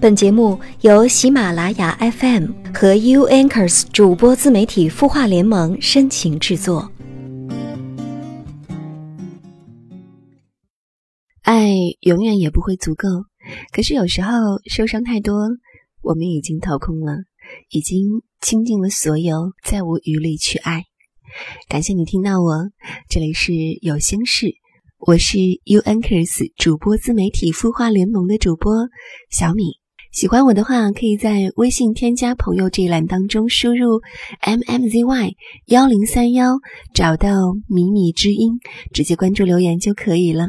本节目由喜马拉雅 FM 和 U Anchors 主播自媒体孵化联盟深情制作。爱永远也不会足够，可是有时候受伤太多，我们已经掏空了，已经倾尽了所有，再无余力去爱。感谢你听到我，这里是有心事，我是 U Anchors 主播自媒体孵化联盟的主播小米。喜欢我的话，可以在微信添加朋友这一栏当中输入 m m z y 幺零三幺，找到迷你知音，直接关注留言就可以了。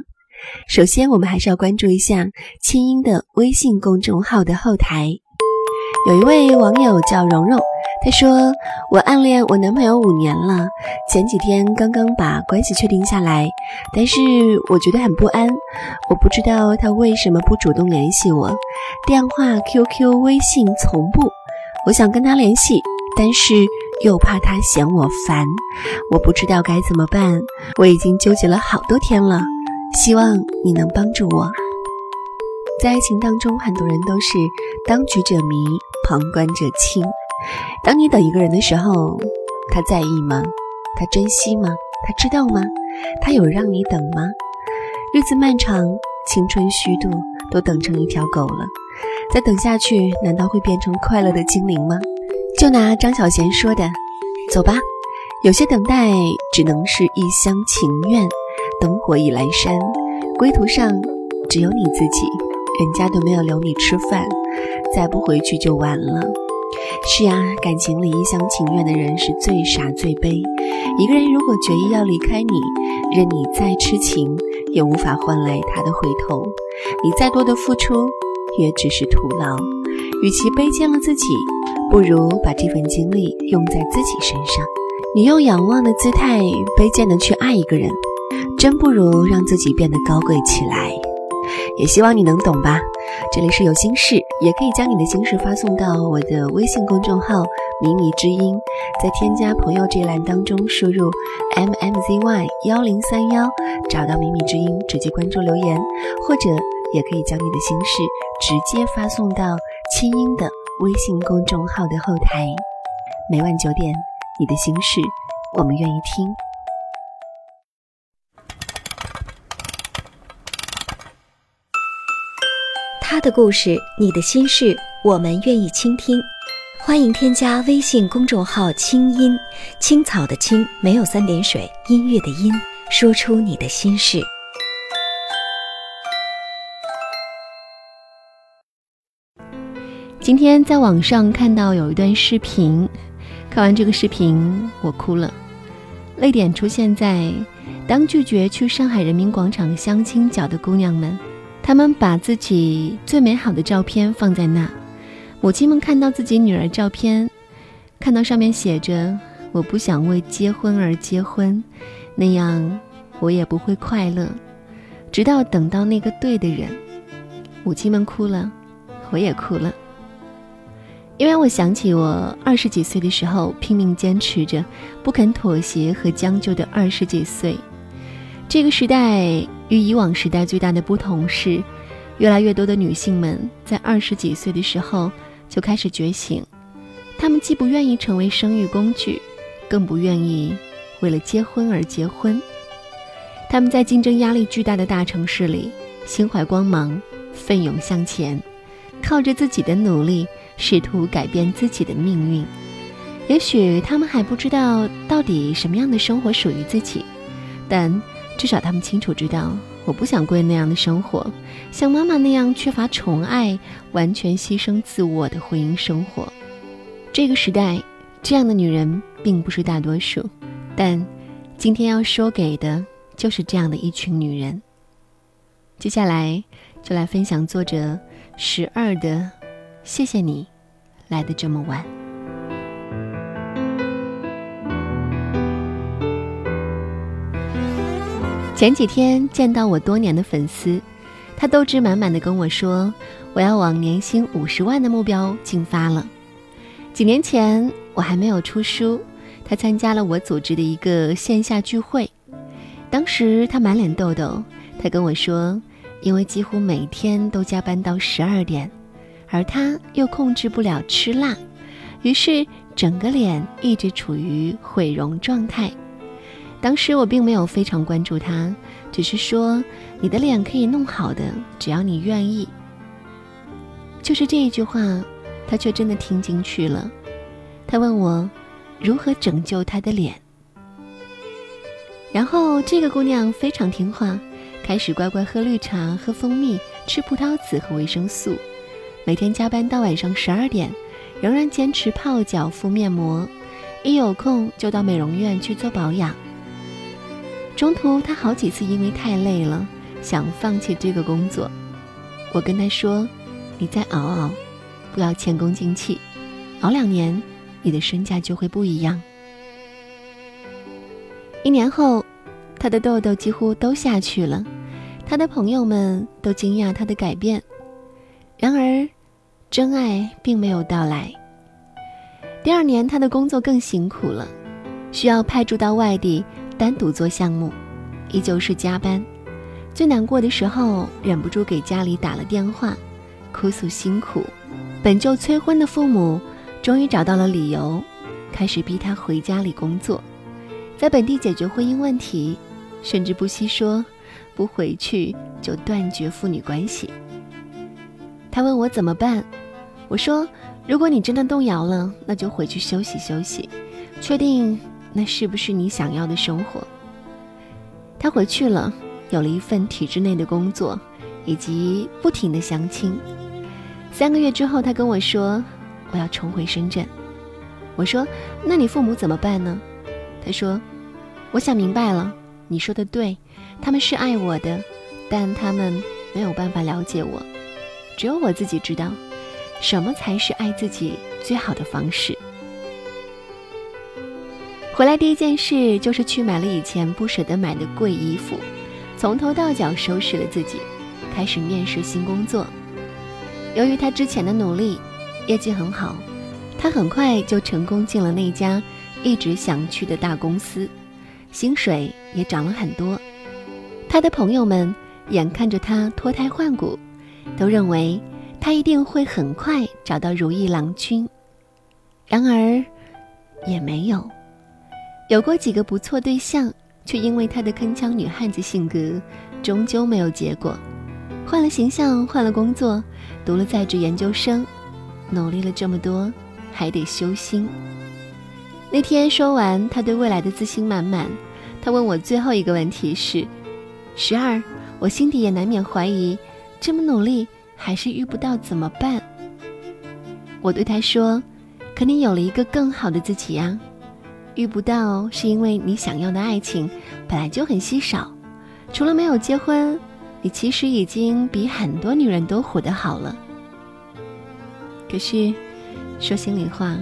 首先，我们还是要关注一下清音的微信公众号的后台，有一位网友叫蓉蓉。他说：“我暗恋我男朋友五年了，前几天刚刚把关系确定下来，但是我觉得很不安。我不知道他为什么不主动联系我，电话、QQ、微信从不。我想跟他联系，但是又怕他嫌我烦，我不知道该怎么办。我已经纠结了好多天了，希望你能帮助我。在爱情当中，很多人都是当局者迷，旁观者清。”当你等一个人的时候，他在意吗？他珍惜吗？他知道吗？他有让你等吗？日子漫长，青春虚度，都等成一条狗了。再等下去，难道会变成快乐的精灵吗？就拿张小娴说的：“走吧，有些等待只能是一厢情愿。灯火已阑珊，归途上只有你自己，人家都没有留你吃饭，再不回去就晚了。”是啊，感情里一厢情愿的人是最傻最悲。一个人如果决意要离开你，任你再痴情，也无法换来他的回头。你再多的付出，也只是徒劳。与其卑贱了自己，不如把这份精力用在自己身上。你用仰望的姿态卑贱的去爱一个人，真不如让自己变得高贵起来。也希望你能懂吧。这里是有心事，也可以将你的心事发送到我的微信公众号“迷你之音”，在添加朋友这一栏当中输入 m m z y 幺零三幺，找到“迷你之音”，直接关注留言，或者也可以将你的心事直接发送到清音的微信公众号的后台。每晚九点，你的心事，我们愿意听。他的故事，你的心事，我们愿意倾听。欢迎添加微信公众号“清音青草”的青，没有三点水，音乐的音，说出你的心事。今天在网上看到有一段视频，看完这个视频，我哭了，泪点出现在当拒绝去上海人民广场相亲角的姑娘们。他们把自己最美好的照片放在那，母亲们看到自己女儿照片，看到上面写着“我不想为结婚而结婚”，那样我也不会快乐，直到等到那个对的人。母亲们哭了，我也哭了，因为我想起我二十几岁的时候拼命坚持着，不肯妥协和将就的二十几岁，这个时代。与以往时代最大的不同是，越来越多的女性们在二十几岁的时候就开始觉醒。她们既不愿意成为生育工具，更不愿意为了结婚而结婚。她们在竞争压力巨大的大城市里，心怀光芒，奋勇向前，靠着自己的努力，试图改变自己的命运。也许她们还不知道到底什么样的生活属于自己，但。至少他们清楚知道，我不想过那样的生活，像妈妈那样缺乏宠爱、完全牺牲自我的婚姻生活。这个时代，这样的女人并不是大多数，但今天要说给的就是这样的一群女人。接下来就来分享作者十二的，谢谢你来的这么晚。前几天见到我多年的粉丝，他斗志满满的跟我说：“我要往年薪五十万的目标进发了。”几年前我还没有出书，他参加了我组织的一个线下聚会，当时他满脸痘痘，他跟我说：“因为几乎每天都加班到十二点，而他又控制不了吃辣，于是整个脸一直处于毁容状态。当时我并没有非常关注他，只是说：“你的脸可以弄好的，只要你愿意。”就是这一句话，他却真的听进去了。他问我如何拯救他的脸，然后这个姑娘非常听话，开始乖乖喝绿茶、喝蜂蜜、吃葡萄籽和维生素，每天加班到晚上十二点，仍然坚持泡脚、敷面膜，一有空就到美容院去做保养。中途他好几次因为太累了，想放弃这个工作，我跟他说。你再熬熬，不要前功尽弃，熬两年，你的身价就会不一样。一年后，他的痘痘几乎都下去了，他的朋友们都惊讶他的改变。然而，真爱并没有到来。第二年，他的工作更辛苦了，需要派驻到外地单独做项目，依旧是加班。最难过的时候，忍不住给家里打了电话。哭诉辛苦，本就催婚的父母终于找到了理由，开始逼他回家里工作，在本地解决婚姻问题，甚至不惜说不回去就断绝父女关系。他问我怎么办，我说如果你真的动摇了，那就回去休息休息，确定那是不是你想要的生活。他回去了，有了一份体制内的工作。以及不停的相亲，三个月之后，他跟我说：“我要重回深圳。”我说：“那你父母怎么办呢？”他说：“我想明白了，你说的对，他们是爱我的，但他们没有办法了解我，只有我自己知道，什么才是爱自己最好的方式。”回来第一件事就是去买了以前不舍得买的贵衣服，从头到脚收拾了自己。开始面试新工作，由于他之前的努力，业绩很好，他很快就成功进了那家一直想去的大公司，薪水也涨了很多。他的朋友们眼看着他脱胎换骨，都认为他一定会很快找到如意郎君。然而，也没有，有过几个不错对象，却因为他的铿锵女汉子性格，终究没有结果。换了形象，换了工作，读了在职研究生，努力了这么多，还得修心。那天说完，他对未来的自信满满。他问我最后一个问题是：十二，我心底也难免怀疑，这么努力还是遇不到怎么办？我对他说：可你有了一个更好的自己呀。遇不到是因为你想要的爱情本来就很稀少，除了没有结婚。你其实已经比很多女人都活得好了。可是，说心里话，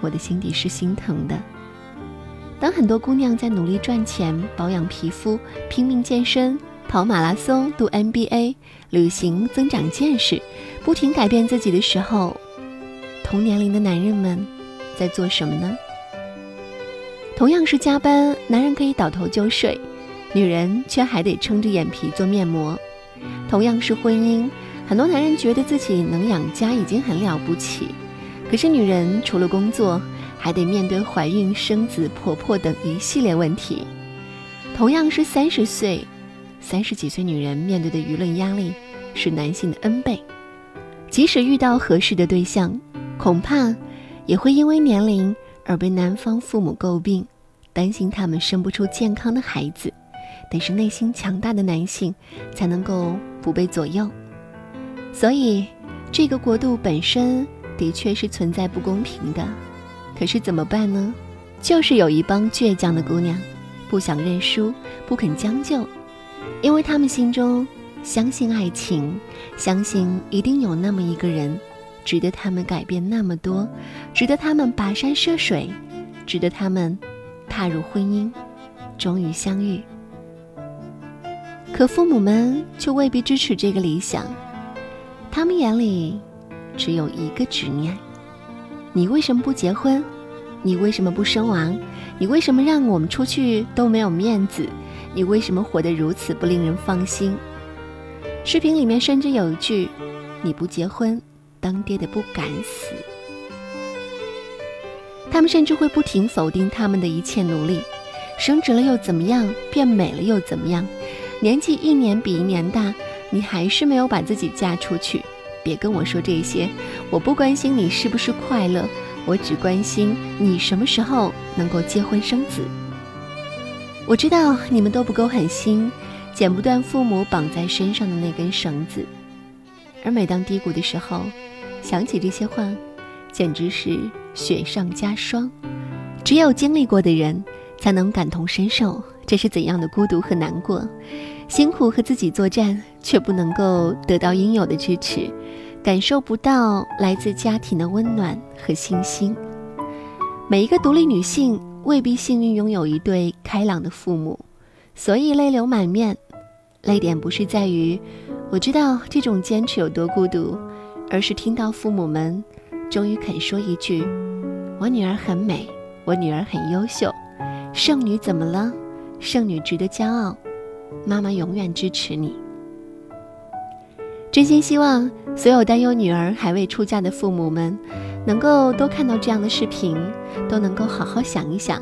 我的心底是心疼的。当很多姑娘在努力赚钱、保养皮肤、拼命健身、跑马拉松、读 MBA、旅行、增长见识、不停改变自己的时候，同年龄的男人们在做什么呢？同样是加班，男人可以倒头就睡。女人却还得撑着眼皮做面膜。同样是婚姻，很多男人觉得自己能养家已经很了不起，可是女人除了工作，还得面对怀孕、生子、婆婆等一系列问题。同样是三十岁，三十几岁女人面对的舆论压力是男性的 N 倍。即使遇到合适的对象，恐怕也会因为年龄而被男方父母诟病，担心他们生不出健康的孩子。得是内心强大的男性，才能够不被左右。所以，这个国度本身的确是存在不公平的。可是怎么办呢？就是有一帮倔强的姑娘，不想认输，不肯将就，因为他们心中相信爱情，相信一定有那么一个人，值得他们改变那么多，值得他们跋山涉水，值得他们踏入婚姻，终于相遇。可父母们却未必支持这个理想，他们眼里只有一个执念：你为什么不结婚？你为什么不生娃？你为什么让我们出去都没有面子？你为什么活得如此不令人放心？视频里面甚至有一句：“你不结婚，当爹的不敢死。他们甚至会不停否定他们的一切努力。升职了又怎么样？变美了又怎么样？年纪一年比一年大，你还是没有把自己嫁出去。别跟我说这些，我不关心你是不是快乐，我只关心你什么时候能够结婚生子。我知道你们都不够狠心，剪不断父母绑在身上的那根绳子。而每当低谷的时候，想起这些话，简直是雪上加霜。只有经历过的人。才能感同身受，这是怎样的孤独和难过？辛苦和自己作战，却不能够得到应有的支持，感受不到来自家庭的温暖和信心。每一个独立女性未必幸运拥有一对开朗的父母，所以泪流满面。泪点不是在于我知道这种坚持有多孤独，而是听到父母们终于肯说一句：“我女儿很美，我女儿很优秀。”圣女怎么了？圣女值得骄傲，妈妈永远支持你。真心希望所有担忧女儿还未出嫁的父母们，能够都看到这样的视频，都能够好好想一想：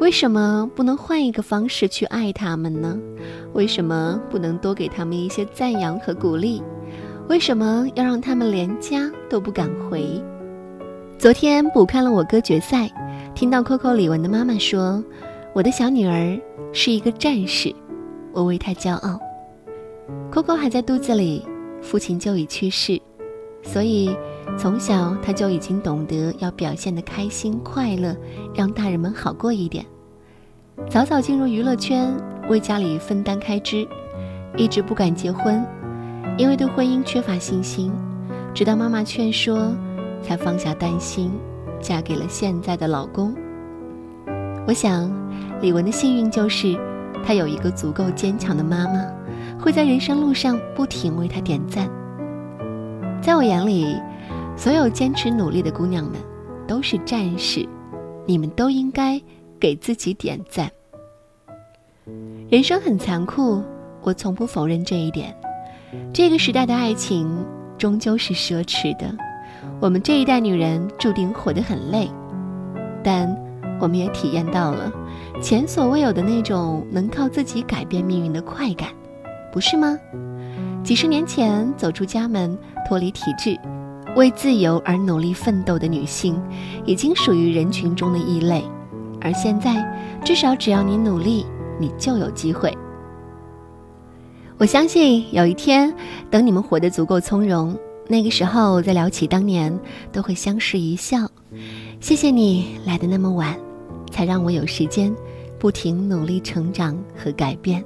为什么不能换一个方式去爱他们呢？为什么不能多给他们一些赞扬和鼓励？为什么要让他们连家都不敢回？昨天补看了我哥决赛。听到 Coco 李玟的妈妈说：“我的小女儿是一个战士，我为她骄傲。”Coco 还在肚子里，父亲就已去世，所以从小他就已经懂得要表现的开心快乐，让大人们好过一点。早早进入娱乐圈，为家里分担开支，一直不敢结婚，因为对婚姻缺乏信心。直到妈妈劝说，才放下担心。嫁给了现在的老公。我想，李玟的幸运就是，她有一个足够坚强的妈妈，会在人生路上不停为她点赞。在我眼里，所有坚持努力的姑娘们都是战士，你们都应该给自己点赞。人生很残酷，我从不否认这一点。这个时代的爱情终究是奢侈的。我们这一代女人注定活得很累，但我们也体验到了前所未有的那种能靠自己改变命运的快感，不是吗？几十年前走出家门、脱离体制、为自由而努力奋斗的女性，已经属于人群中的异类，而现在，至少只要你努力，你就有机会。我相信有一天，等你们活得足够从容。那个时候，再聊起当年，都会相视一笑。谢谢你来的那么晚，才让我有时间不停努力成长和改变。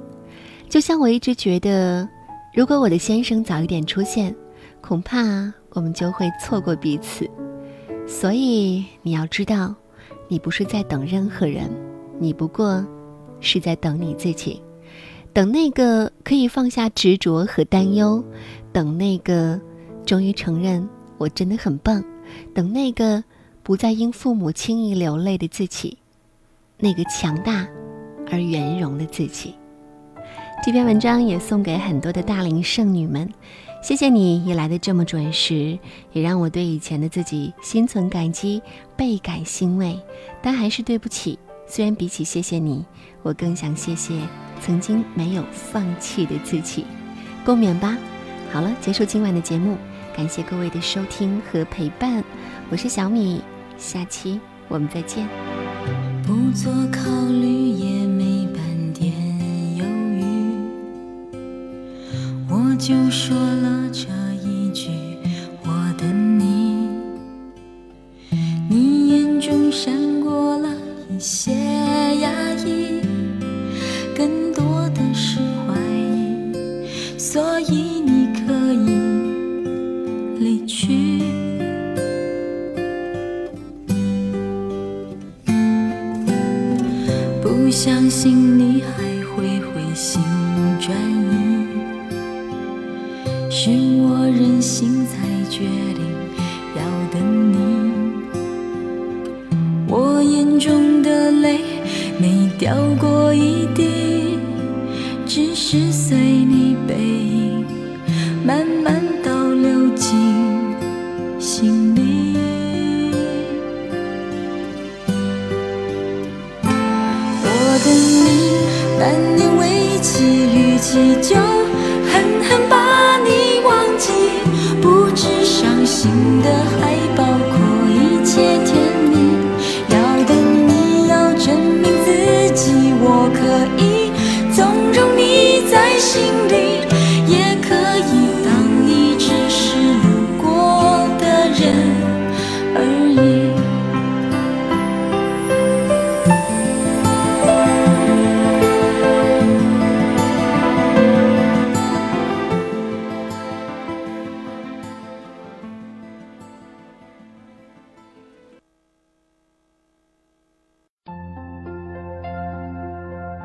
就像我一直觉得，如果我的先生早一点出现，恐怕我们就会错过彼此。所以你要知道，你不是在等任何人，你不过是在等你自己，等那个可以放下执着和担忧，等那个。终于承认我真的很棒，等那个不再因父母轻易流泪的自己，那个强大而圆融的自己。这篇文章也送给很多的大龄剩女们，谢谢你也来的这么准时，也让我对以前的自己心存感激，倍感欣慰。但还是对不起，虽然比起谢谢你，我更想谢谢曾经没有放弃的自己。共勉吧。好了，结束今晚的节目。感谢各位的收听和陪伴，我是小米，下期我们再见。不做考虑也没半点犹豫，我就说了这一句，我等你。你眼中闪过了一些慢慢倒流进心里。我等你半年为期，逾期就狠狠把你忘记。不知伤心的还。